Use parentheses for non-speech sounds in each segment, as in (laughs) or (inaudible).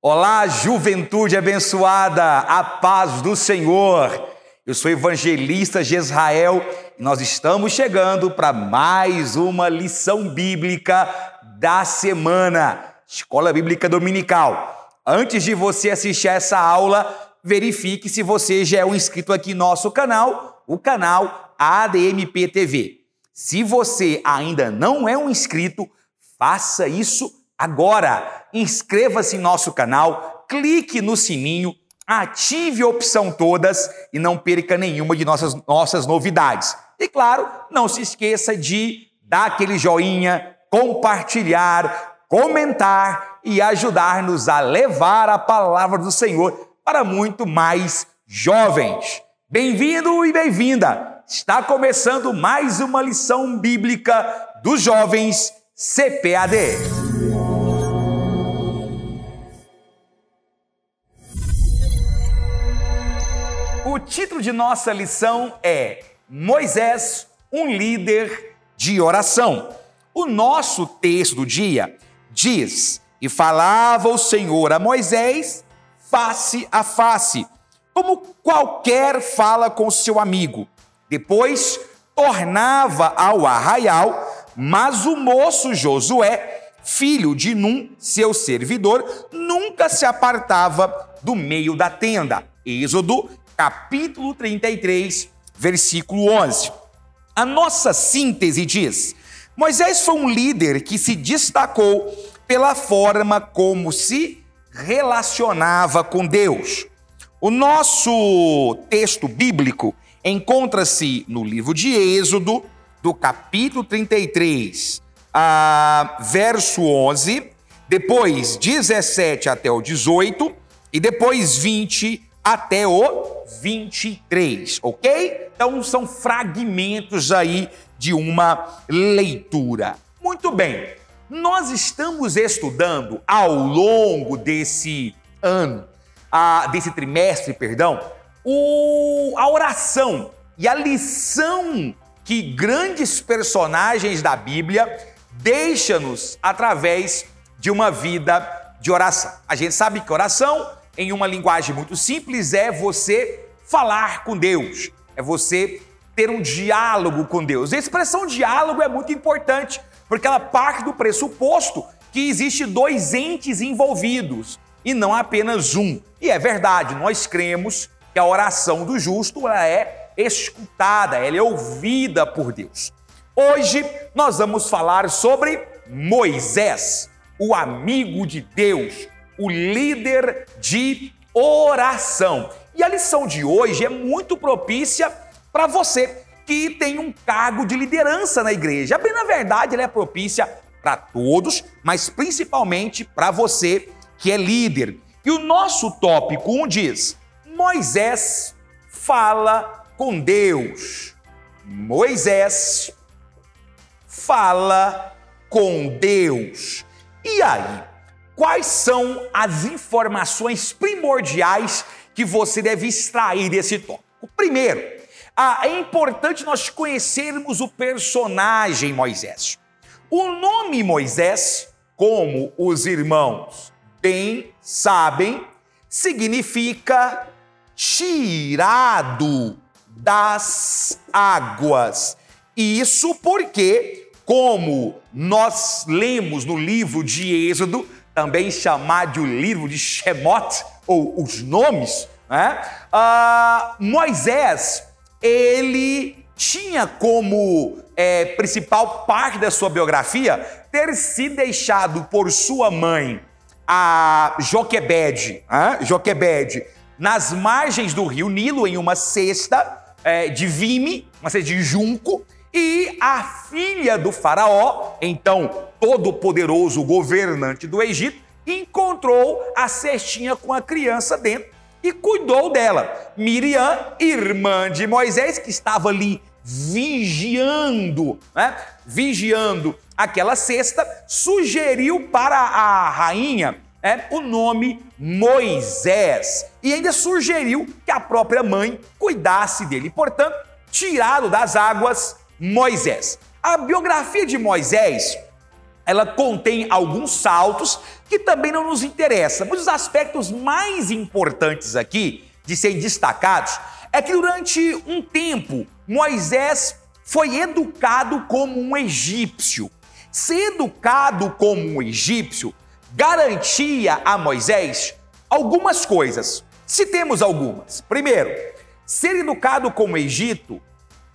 Olá, juventude abençoada, a paz do Senhor. Eu sou evangelista de Israel e nós estamos chegando para mais uma lição bíblica da semana, Escola Bíblica Dominical. Antes de você assistir a essa aula, verifique se você já é um inscrito aqui no nosso canal, o canal ADMP TV. Se você ainda não é um inscrito, faça isso agora inscreva-se em nosso canal, clique no sininho, ative a opção todas e não perca nenhuma de nossas, nossas novidades. E claro, não se esqueça de dar aquele joinha, compartilhar, comentar e ajudar-nos a levar a palavra do Senhor para muito mais jovens. Bem-vindo e bem-vinda! Está começando mais uma lição bíblica dos jovens CPAD. Título de nossa lição é Moisés, um líder de oração. O nosso texto do dia diz: E falava o Senhor a Moisés face a face, como qualquer fala com seu amigo. Depois tornava ao arraial, mas o moço Josué, filho de Num, seu servidor, nunca se apartava do meio da tenda. Êxodo capítulo 33, versículo 11. A nossa síntese diz: Moisés foi um líder que se destacou pela forma como se relacionava com Deus. O nosso texto bíblico encontra-se no livro de Êxodo, do capítulo 33, a verso 11, depois 17 até o 18 e depois 20 até o 23, ok? Então são fragmentos aí de uma leitura. Muito bem, nós estamos estudando ao longo desse ano, a, desse trimestre, perdão, o, a oração e a lição que grandes personagens da Bíblia deixam-nos através de uma vida de oração. A gente sabe que oração em uma linguagem muito simples, é você falar com Deus, é você ter um diálogo com Deus. A expressão diálogo é muito importante, porque ela parte do pressuposto que existe dois entes envolvidos e não apenas um. E é verdade, nós cremos que a oração do justo ela é escutada, ela é ouvida por Deus. Hoje nós vamos falar sobre Moisés, o amigo de Deus, o líder de oração. E a lição de hoje é muito propícia para você que tem um cargo de liderança na igreja. Bem, na verdade, ela é propícia para todos, mas principalmente para você que é líder. E o nosso tópico 1 diz: Moisés fala com Deus. Moisés fala com Deus. E aí? Quais são as informações primordiais que você deve extrair desse tópico? Primeiro, é importante nós conhecermos o personagem Moisés. O nome Moisés, como os irmãos bem sabem, significa tirado das águas. Isso porque, como nós lemos no livro de Êxodo, também chamado de o livro de Shemot, ou os nomes, né? Ah, Moisés, ele tinha como é, principal parte da sua biografia ter se deixado por sua mãe, a né? Joquebede, nas margens do rio Nilo, em uma cesta é, de vime, uma cesta de junco, e a filha do faraó, então todo-poderoso governante do Egito, encontrou a cestinha com a criança dentro e cuidou dela. Miriam, irmã de Moisés, que estava ali vigiando, né? vigiando aquela cesta, sugeriu para a rainha né, o nome Moisés e ainda sugeriu que a própria mãe cuidasse dele. Portanto, tirado das águas, Moisés. A biografia de Moisés, ela contém alguns saltos que também não nos interessa. Mas os aspectos mais importantes aqui de serem destacados é que durante um tempo Moisés foi educado como um egípcio. Ser educado como um egípcio garantia a Moisés algumas coisas. Se temos algumas. Primeiro, ser educado como Egito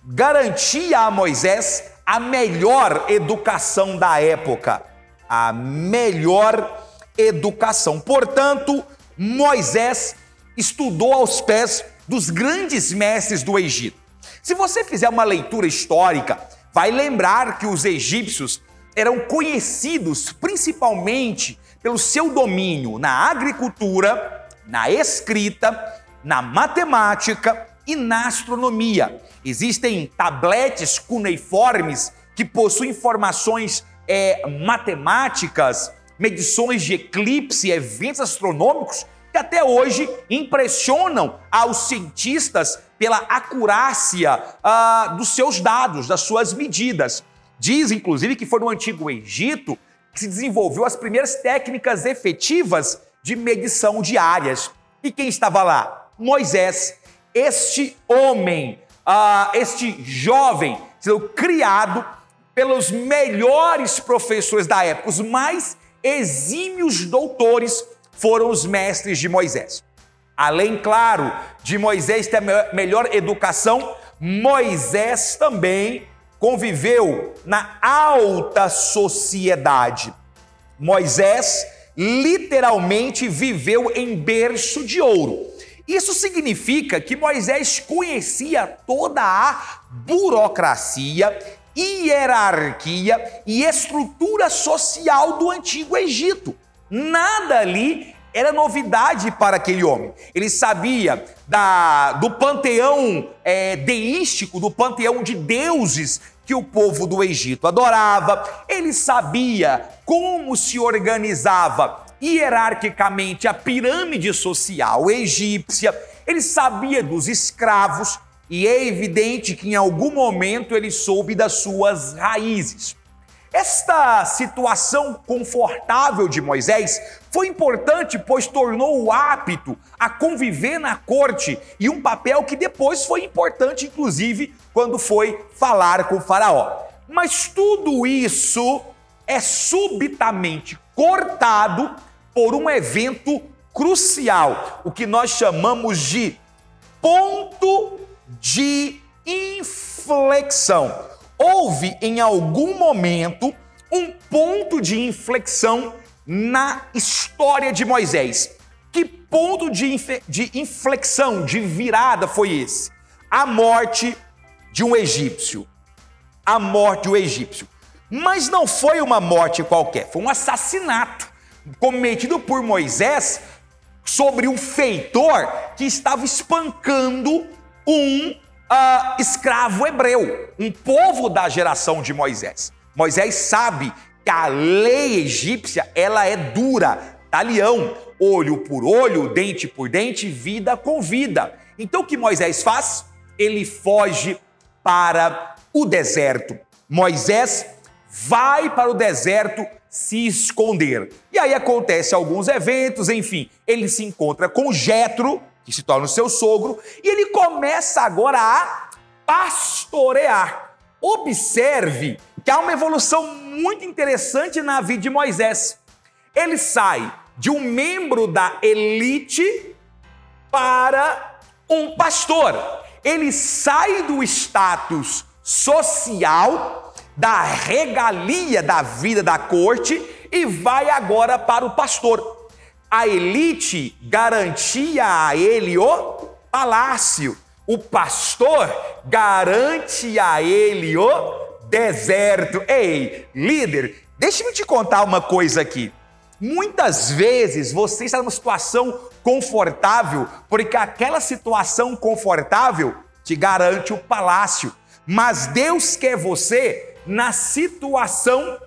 garantia a Moisés a melhor educação da época. A melhor educação. Portanto, Moisés estudou aos pés dos grandes mestres do Egito. Se você fizer uma leitura histórica, vai lembrar que os egípcios eram conhecidos principalmente pelo seu domínio na agricultura, na escrita, na matemática e na astronomia. Existem tabletes cuneiformes que possuem informações é, matemáticas, medições de eclipse, eventos astronômicos que até hoje impressionam aos cientistas pela acurácia uh, dos seus dados, das suas medidas. Diz, inclusive, que foi no Antigo Egito que se desenvolveu as primeiras técnicas efetivas de medição de áreas. E quem estava lá? Moisés, este homem, uh, este jovem, sendo criado pelos melhores professores da época, os mais exímios doutores foram os mestres de Moisés. Além, claro, de Moisés ter melhor educação, Moisés também conviveu na alta sociedade. Moisés literalmente viveu em berço de ouro. Isso significa que Moisés conhecia toda a burocracia, hierarquia e estrutura social do antigo Egito. Nada ali era novidade para aquele homem. Ele sabia da, do panteão é, deístico, do panteão de deuses que o povo do Egito adorava. Ele sabia como se organizava hierarquicamente a pirâmide social egípcia. Ele sabia dos escravos e é evidente que em algum momento ele soube das suas raízes. Esta situação confortável de Moisés foi importante, pois tornou-o apto a conviver na corte e um papel que depois foi importante, inclusive, quando foi falar com Faraó. Mas tudo isso é subitamente cortado por um evento crucial, o que nós chamamos de ponto de inflexão houve em algum momento um ponto de inflexão na história de Moisés. Que ponto de, de inflexão, de virada foi esse? A morte de um egípcio. A morte um egípcio. Mas não foi uma morte qualquer, foi um assassinato cometido por Moisés sobre um feitor que estava espancando um uh, escravo hebreu, um povo da geração de Moisés. Moisés sabe que a lei egípcia ela é dura, talião, olho por olho, dente por dente, vida com vida. Então o que Moisés faz? Ele foge para o deserto. Moisés vai para o deserto se esconder. E aí acontece alguns eventos, enfim, ele se encontra com Jetro, que se torna o seu sogro, e ele começa agora a pastorear. Observe que há uma evolução muito interessante na vida de Moisés. Ele sai de um membro da elite para um pastor. Ele sai do status social, da regalia da vida da corte e vai agora para o pastor a elite garantia a ele o palácio, o pastor garante a ele o deserto. Ei, líder, deixe-me te contar uma coisa aqui. Muitas vezes você está numa situação confortável, porque aquela situação confortável te garante o palácio. Mas Deus quer você na situação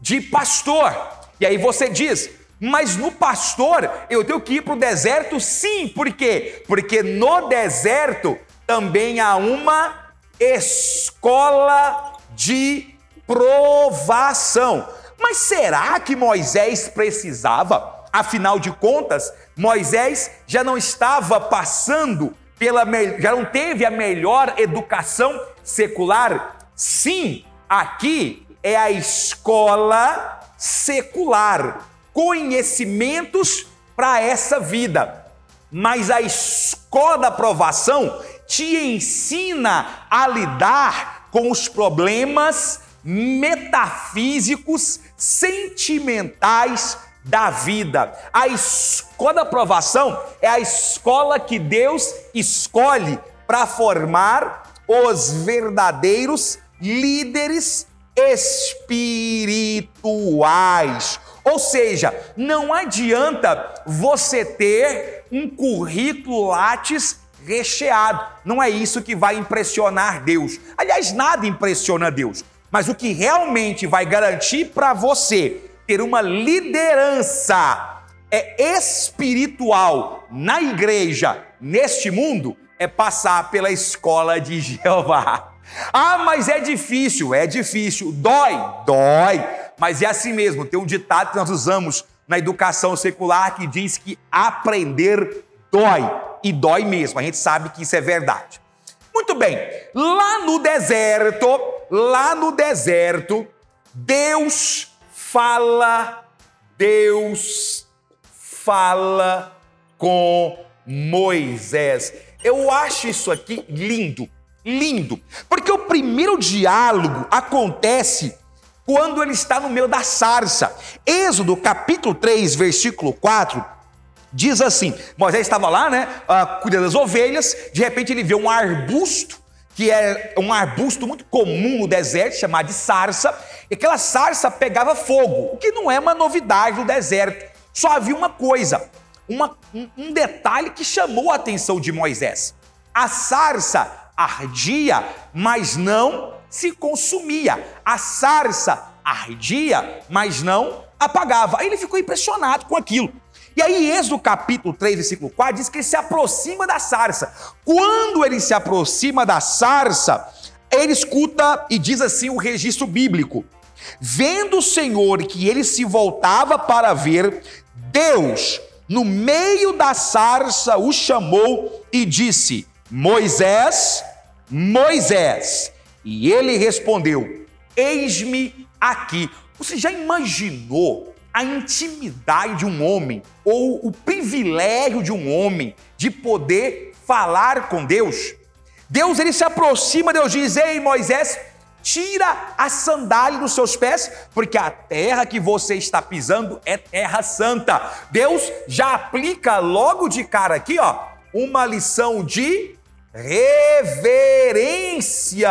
de pastor. E aí você diz: mas no pastor, eu tenho que ir para o deserto? Sim, por quê? Porque no deserto também há uma escola de provação. Mas será que Moisés precisava? Afinal de contas, Moisés já não estava passando pela já não teve a melhor educação secular? Sim, aqui é a escola secular, conhecimentos para essa vida. Mas a escola da aprovação te ensina a lidar com os problemas metafísicos, sentimentais da vida. A escola da aprovação é a escola que Deus escolhe para formar os verdadeiros líderes espirituais. Ou seja, não adianta você ter um currículo Lattes recheado. Não é isso que vai impressionar Deus. Aliás, nada impressiona Deus. Mas o que realmente vai garantir para você ter uma liderança é espiritual na igreja, neste mundo, é passar pela escola de (laughs) Jeová. Ah, mas é difícil, é difícil, dói, dói, mas é assim mesmo. Tem um ditado que nós usamos na educação secular que diz que aprender dói, e dói mesmo, a gente sabe que isso é verdade. Muito bem, lá no deserto, lá no deserto, Deus fala, Deus fala com Moisés. Eu acho isso aqui lindo, lindo, porque o primeiro diálogo acontece quando ele está no meio da sarça. Êxodo capítulo 3, versículo 4, diz assim: Moisés estava lá, né, uh, cuidando das ovelhas, de repente ele vê um arbusto que é um arbusto muito comum no deserto, chamado de sarça, e aquela sarça pegava fogo, o que não é uma novidade no deserto. Só havia uma coisa, uma, um, um detalhe que chamou a atenção de Moisés. A sarça ardia, mas não se consumia. A sarça ardia, mas não apagava. Aí ele ficou impressionado com aquilo. E aí, Êxodo capítulo 3, versículo 4, diz que ele se aproxima da sarça. Quando ele se aproxima da sarça, ele escuta e diz assim o registro bíblico: Vendo o Senhor que ele se voltava para ver, Deus, no meio da sarça, o chamou e disse: Moisés, Moisés. E ele respondeu: Eis-me aqui. Você já imaginou a intimidade de um homem ou o privilégio de um homem de poder falar com Deus. Deus ele se aproxima, Deus diz: "Ei, Moisés, tira a sandália dos seus pés, porque a terra que você está pisando é terra santa". Deus já aplica logo de cara aqui, ó, uma lição de reverência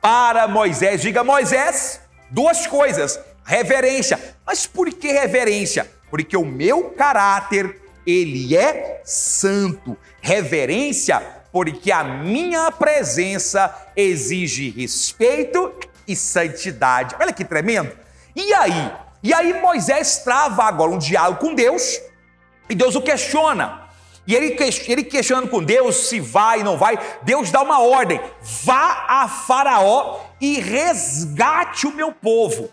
para Moisés. Diga, Moisés, duas coisas reverência. Mas por que reverência? Porque o meu caráter, ele é santo. Reverência, porque a minha presença exige respeito e santidade. Olha que tremendo. E aí? E aí Moisés trava agora um diálogo com Deus e Deus o questiona. E ele, ele questionando com Deus se vai não vai, Deus dá uma ordem: vá a Faraó e resgate o meu povo.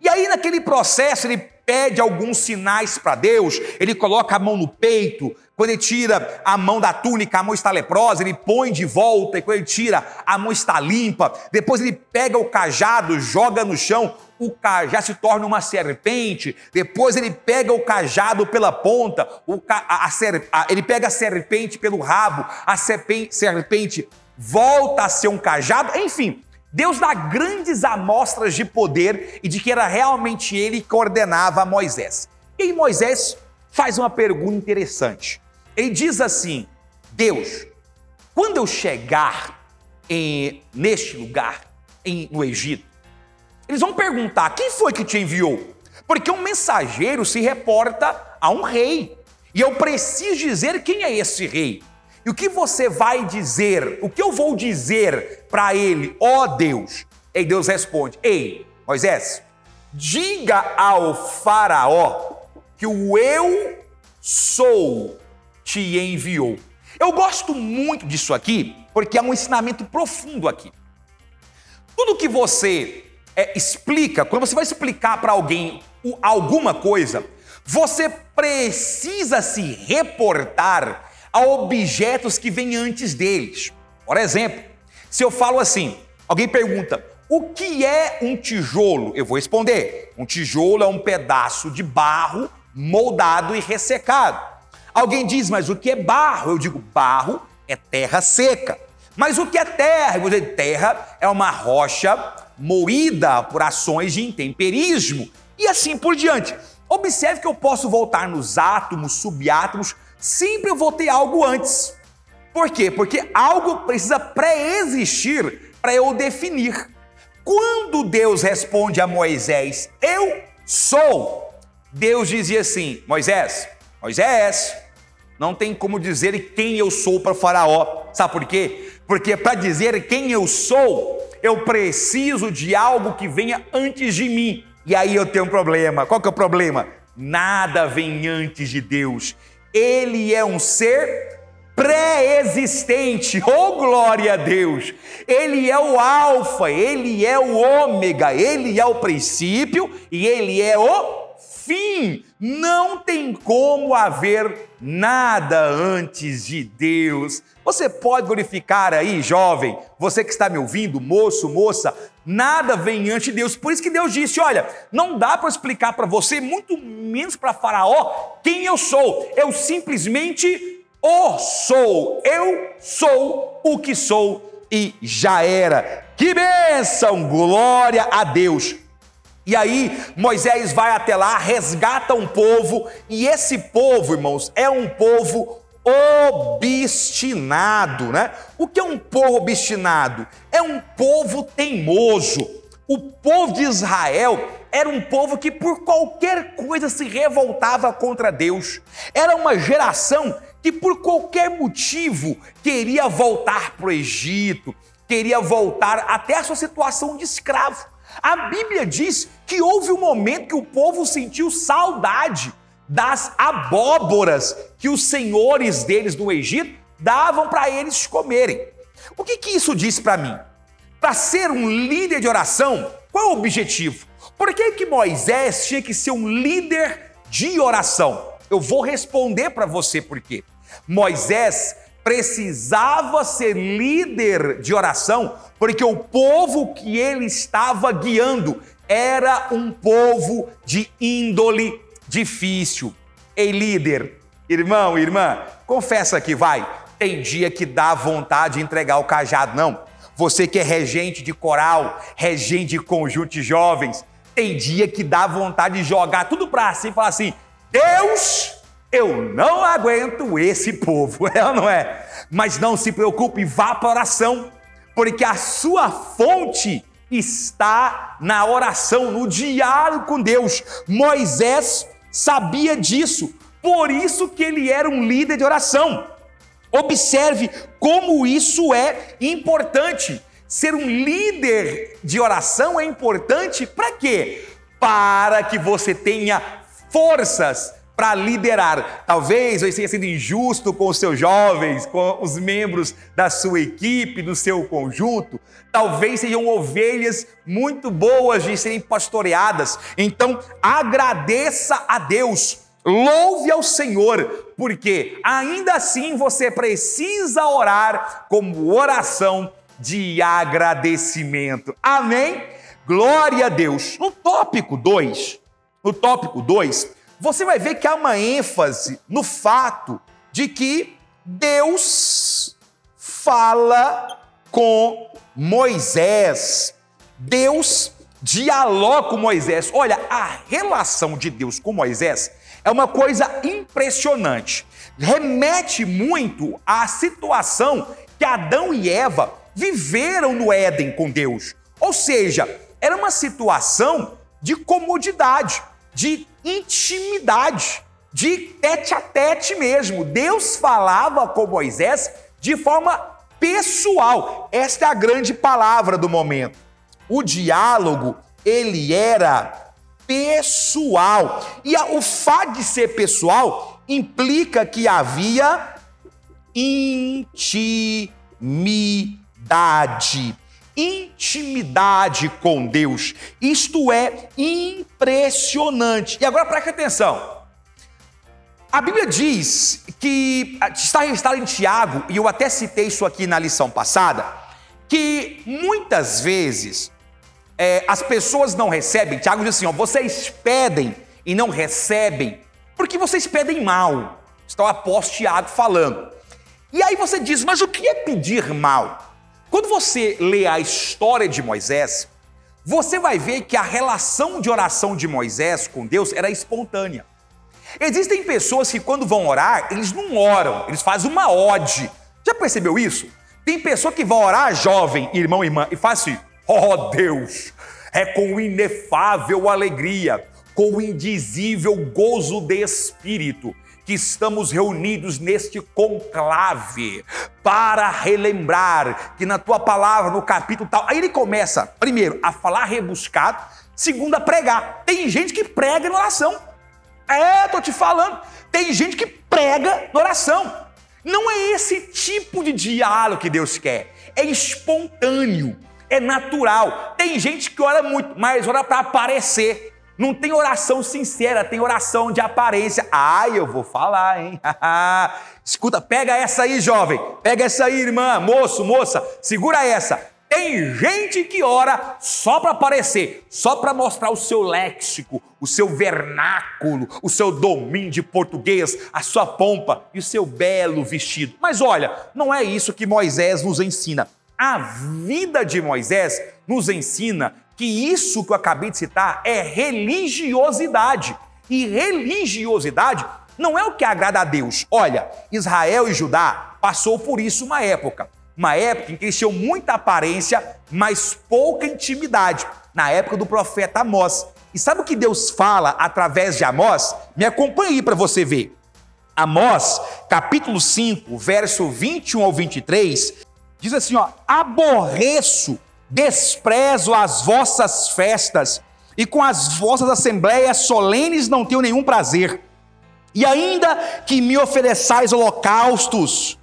E aí, naquele processo, ele pede alguns sinais para Deus, ele coloca a mão no peito, quando ele tira a mão da túnica, a mão está leprosa, ele põe de volta, e quando ele tira, a mão está limpa. Depois ele pega o cajado, joga no chão, o cajado se torna uma serpente. Depois ele pega o cajado pela ponta, ca... a, a, ele pega a serpente pelo rabo, a serpente, serpente volta a ser um cajado. Enfim, Deus dá grandes amostras de poder e de que era realmente ele que ordenava Moisés. E aí Moisés faz uma pergunta interessante. Ele diz assim: Deus, quando eu chegar em, neste lugar, em, no Egito, eles vão perguntar: quem foi que te enviou? Porque um mensageiro se reporta a um rei. E eu preciso dizer quem é esse rei. E o que você vai dizer? O que eu vou dizer para ele, ó oh Deus? E Deus responde: Ei, Moisés, diga ao Faraó que o eu sou te enviou. Eu gosto muito disso aqui, porque é um ensinamento profundo aqui. Tudo que você é, explica, quando você vai explicar para alguém alguma coisa, você precisa se reportar a objetos que vêm antes deles. Por exemplo, se eu falo assim, alguém pergunta: o que é um tijolo? Eu vou responder: um tijolo é um pedaço de barro moldado e ressecado. Alguém diz, mas o que é barro? Eu digo: barro é terra seca. Mas o que é terra? Eu dizer: terra é uma rocha moída por ações de intemperismo e assim por diante. Observe que eu posso voltar nos átomos, subátomos, sempre eu vou ter algo antes. Por quê? Porque algo precisa pré-existir para eu definir. Quando Deus responde a Moisés, eu sou, Deus dizia assim: Moisés, Moisés, não tem como dizer quem eu sou para Faraó. Sabe por quê? Porque para dizer quem eu sou, eu preciso de algo que venha antes de mim. E aí eu tenho um problema. Qual que é o problema? Nada vem antes de Deus. Ele é um ser pré-existente. (laughs) Oh, glória a Deus! Ele é o Alfa, ele é o Ômega, ele é o princípio e ele é o fim. Não tem como haver nada antes de Deus. Você pode glorificar aí, jovem, você que está me ouvindo, moço, moça, nada vem antes de Deus. Por isso que Deus disse: olha, não dá para explicar para você, muito menos para Faraó, quem eu sou. Eu simplesmente o sou. Eu sou o que sou e já era. Que bênção! Glória a Deus. E aí Moisés vai até lá, resgata um povo, e esse povo, irmãos, é um povo obstinado, né? O que é um povo obstinado? É um povo teimoso. O povo de Israel era um povo que por qualquer coisa se revoltava contra Deus. Era uma geração que por qualquer motivo queria voltar para o Egito, queria voltar até a sua situação de escravo. A Bíblia diz que houve um momento que o povo sentiu saudade das abóboras que os senhores deles no Egito davam para eles comerem. O que, que isso diz para mim? Para ser um líder de oração, qual é o objetivo? Por que, que Moisés tinha que ser um líder de oração? Eu vou responder para você por quê. Moisés precisava ser líder de oração, porque o povo que ele estava guiando era um povo de índole difícil. Ei, líder, irmão, irmã, confessa aqui, vai. Tem dia que dá vontade de entregar o cajado, não. Você que é regente de coral, regente de conjunto de jovens, tem dia que dá vontade de jogar tudo para si e falar assim: Deus, eu não aguento esse povo, (laughs) é ou não é? Mas não se preocupe, vá para a oração, porque a sua fonte está na oração, no diálogo com Deus. Moisés sabia disso, por isso que ele era um líder de oração. Observe como isso é importante. Ser um líder de oração é importante para quê? Para que você tenha forças para liderar. Talvez você tenha sido injusto com os seus jovens, com os membros da sua equipe, do seu conjunto. Talvez sejam ovelhas muito boas de serem pastoreadas. Então, agradeça a Deus. Louve ao Senhor, porque ainda assim você precisa orar como oração de agradecimento. Amém? Glória a Deus. No tópico 2, no tópico 2, você vai ver que há uma ênfase no fato de que Deus fala com Moisés. Deus dialoga com Moisés. Olha, a relação de Deus com Moisés é uma coisa impressionante. Remete muito à situação que Adão e Eva viveram no Éden com Deus. Ou seja, era uma situação de comodidade de intimidade, de tete a tete mesmo. Deus falava com Moisés de forma pessoal. Esta é a grande palavra do momento. O diálogo, ele era pessoal. E o fato de ser pessoal implica que havia intimidade. Intimidade com Deus. Isto é impressionante. E agora preste atenção. A Bíblia diz que está registrado em Tiago, e eu até citei isso aqui na lição passada, que muitas vezes é, as pessoas não recebem. Tiago diz assim: ó, vocês pedem e não recebem, porque vocês pedem mal. Está o apóstolo Tiago falando. E aí você diz, mas o que é pedir mal? Quando você lê a história de Moisés, você vai ver que a relação de oração de Moisés com Deus era espontânea. Existem pessoas que, quando vão orar, eles não oram, eles fazem uma ode. Já percebeu isso? Tem pessoa que vai orar, jovem, irmão irmã, e faz assim: oh Deus, é com inefável alegria, com indizível gozo de espírito que estamos reunidos neste conclave para relembrar que na tua palavra, no capítulo tal. Aí ele começa, primeiro, a falar rebuscado, segundo, a pregar. Tem gente que prega na oração. É, tô te falando. Tem gente que prega na oração. Não é esse tipo de diálogo que Deus quer. É espontâneo, é natural. Tem gente que ora muito, mas ora para aparecer. Não tem oração sincera, tem oração de aparência. Ai, eu vou falar, hein? (laughs) Escuta, pega essa aí, jovem. Pega essa aí, irmã, moço, moça. Segura essa. Tem gente que ora só para aparecer, só para mostrar o seu léxico, o seu vernáculo, o seu domínio de português, a sua pompa e o seu belo vestido. Mas olha, não é isso que Moisés nos ensina. A vida de Moisés nos ensina que isso que eu acabei de citar é religiosidade. E religiosidade não é o que agrada a Deus. Olha, Israel e Judá passou por isso uma época uma época em que eles tinham muita aparência, mas pouca intimidade, na época do profeta Amós. E sabe o que Deus fala através de Amós? Me acompanhe aí para você ver. Amós, capítulo 5, verso 21 ao 23, diz assim, ó: "Aborreço, desprezo as vossas festas, e com as vossas assembleias solenes não tenho nenhum prazer. E ainda que me ofereçais holocaustos,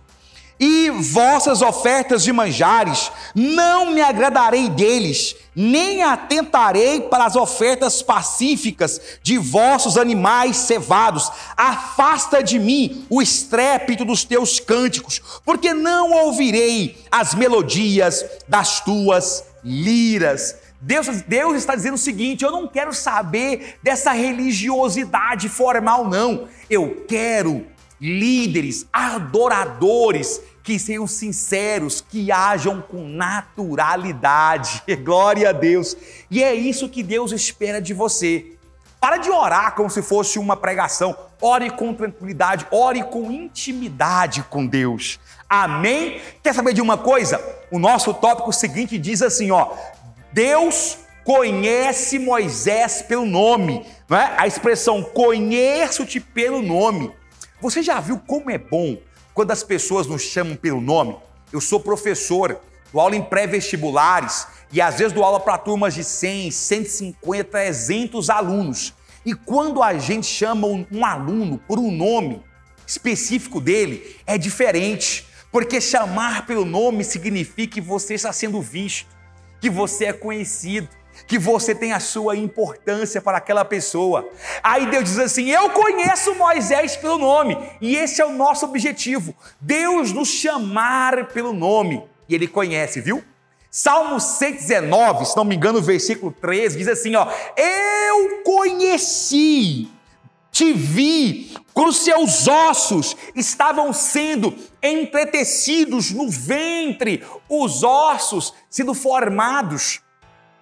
e vossas ofertas de manjares, não me agradarei deles, nem atentarei para as ofertas pacíficas de vossos animais cevados. Afasta de mim o estrépito dos teus cânticos, porque não ouvirei as melodias das tuas liras. Deus, Deus está dizendo o seguinte: eu não quero saber dessa religiosidade formal, não. Eu quero líderes, adoradores, que sejam sinceros, que hajam com naturalidade. (laughs) Glória a Deus. E é isso que Deus espera de você. Para de orar como se fosse uma pregação. Ore com tranquilidade, ore com intimidade com Deus. Amém? Quer saber de uma coisa? O nosso tópico seguinte diz assim, ó: Deus conhece Moisés pelo nome, não é? A expressão conheço-te pelo nome. Você já viu como é bom quando as pessoas nos chamam pelo nome? Eu sou professor, dou aula em pré-vestibulares e às vezes dou aula para turmas de 100, 150, 300 alunos. E quando a gente chama um aluno por um nome específico dele, é diferente, porque chamar pelo nome significa que você está sendo visto, que você é conhecido que você tem a sua importância para aquela pessoa. Aí Deus diz assim: Eu conheço Moisés pelo nome, e esse é o nosso objetivo. Deus nos chamar pelo nome, e ele conhece, viu? Salmo 119, se não me engano, versículo 13 diz assim: ó, Eu conheci, te vi, quando seus ossos estavam sendo entretecidos no ventre, os ossos sendo formados.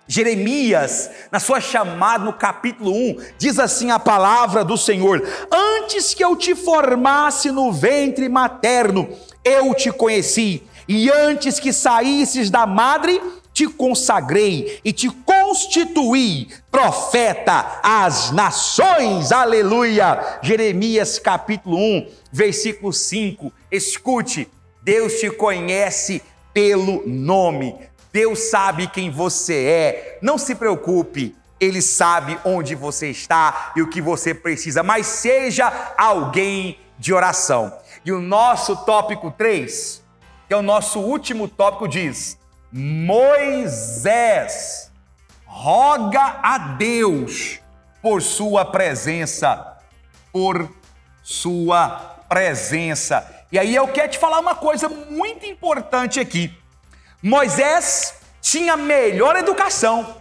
Jeremias, na sua chamada no capítulo 1, diz assim a palavra do Senhor: Antes que eu te formasse no ventre materno, eu te conheci, e antes que saísses da madre, te consagrei e te constituí profeta às nações. Aleluia! Jeremias capítulo 1, versículo 5. Escute, Deus te conhece pelo nome. Deus sabe quem você é. Não se preocupe, Ele sabe onde você está e o que você precisa, mas seja alguém de oração. E o nosso tópico 3, que é o nosso último tópico, diz: Moisés roga a Deus por sua presença, por sua presença. E aí eu quero te falar uma coisa muito importante aqui. Moisés tinha melhor educação.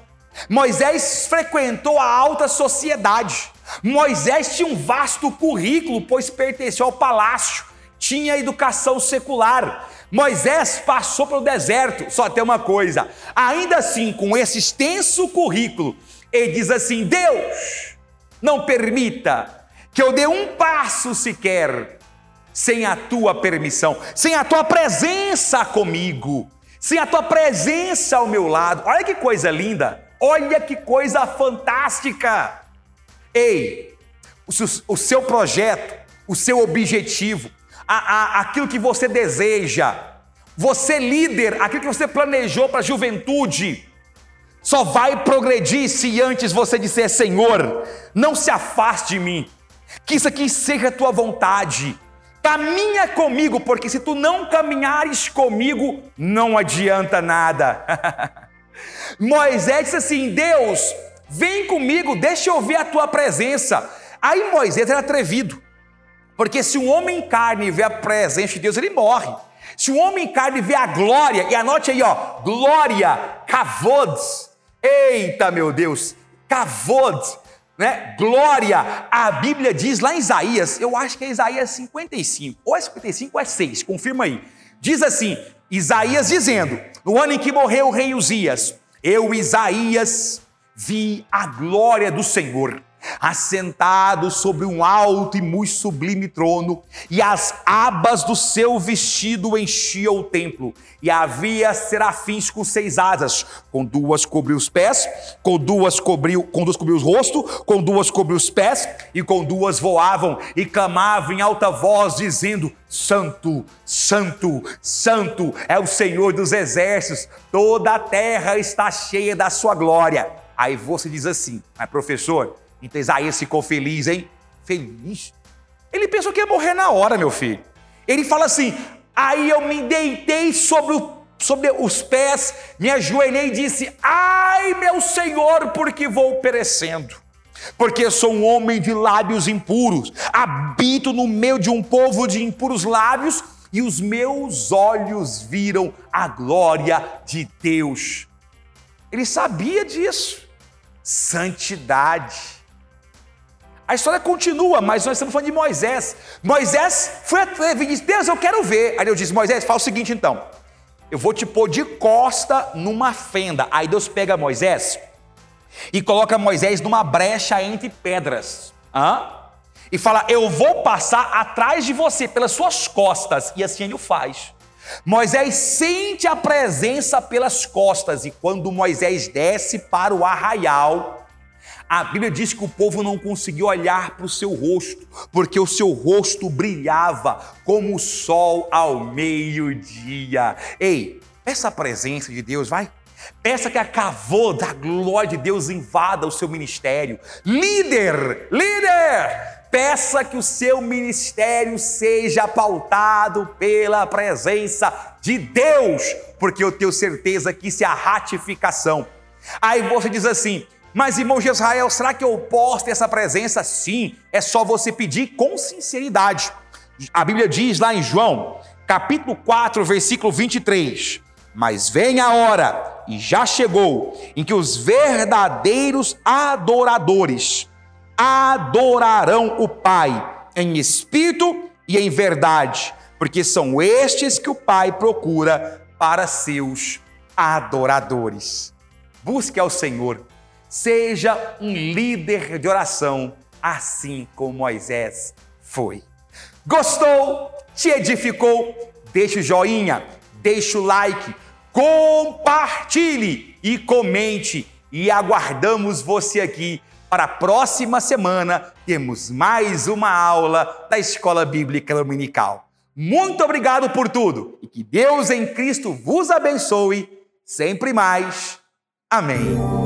Moisés frequentou a alta sociedade. Moisés tinha um vasto currículo, pois pertenceu ao palácio. Tinha educação secular. Moisés passou pelo deserto, só tem uma coisa. Ainda assim, com esse extenso currículo, ele diz assim: Deus, não permita que eu dê um passo sequer sem a tua permissão, sem a tua presença comigo, sem a tua presença ao meu lado. Olha que coisa linda, olha que coisa fantástica. Ei, o seu projeto, o seu objetivo, a, a, aquilo que você deseja, você líder, aquilo que você planejou para a juventude, só vai progredir se antes você disser: Senhor, não se afaste de mim, que isso aqui seja a tua vontade. Caminha comigo, porque se tu não caminhares comigo, não adianta nada. (laughs) Moisés disse assim: Deus, vem comigo, deixa eu ver a tua presença. Aí Moisés era atrevido, porque se um homem em carne vê a presença de Deus, ele morre. Se um homem em carne vê a glória, e anote aí, ó, glória, kavod, eita meu Deus, kavod, né? Glória, a Bíblia diz lá em Isaías, eu acho que é Isaías 55, ou é 55 ou é 6, confirma aí. Diz assim: Isaías dizendo, no ano em que morreu o rei Uzias, eu, Isaías, vi a glória do Senhor assentado sobre um alto e muito sublime trono, e as abas do seu vestido enchiam o templo, e havia serafins com seis asas, com duas cobriu os pés, com duas cobriu, com duas cobriu o rosto, com duas cobriu os pés, e com duas voavam e clamavam em alta voz, dizendo: Santo, Santo, Santo é o Senhor dos exércitos, toda a terra está cheia da sua glória. Aí você diz assim, mas professor, então Isaías ficou feliz, hein? Feliz. Ele pensou que ia morrer na hora, meu filho. Ele fala assim: aí eu me deitei sobre, o, sobre os pés, me ajoelhei e disse: ai, meu Senhor, porque vou perecendo. Porque sou um homem de lábios impuros, habito no meio de um povo de impuros lábios, e os meus olhos viram a glória de Deus. Ele sabia disso. Santidade. A história continua, mas nós estamos falando de Moisés. Moisés foi atrevido e disse: Deus, eu quero ver. Aí Deus disse: Moisés, fala o seguinte então. Eu vou te pôr de costa numa fenda. Aí Deus pega Moisés e coloca Moisés numa brecha entre pedras. Hã? E fala: Eu vou passar atrás de você, pelas suas costas. E assim ele o faz. Moisés sente a presença pelas costas, e quando Moisés desce para o arraial, a Bíblia diz que o povo não conseguiu olhar para o seu rosto, porque o seu rosto brilhava como o sol ao meio-dia. Ei, peça a presença de Deus, vai. Peça que a cavô da glória de Deus invada o seu ministério. Líder, líder, peça que o seu ministério seja pautado pela presença de Deus, porque eu tenho certeza que isso é a ratificação. Aí você diz assim: mas, irmão de Israel, será que eu posso ter essa presença? Sim, é só você pedir com sinceridade. A Bíblia diz lá em João, capítulo 4, versículo 23: Mas vem a hora, e já chegou, em que os verdadeiros adoradores adorarão o Pai em espírito e em verdade, porque são estes que o Pai procura para seus adoradores. Busque ao Senhor Seja um líder de oração, assim como Moisés foi. Gostou? Te edificou? Deixa o joinha, deixa o like, compartilhe e comente. E aguardamos você aqui para a próxima semana. Temos mais uma aula da Escola Bíblica Dominical. Muito obrigado por tudo e que Deus em Cristo vos abençoe sempre mais. Amém.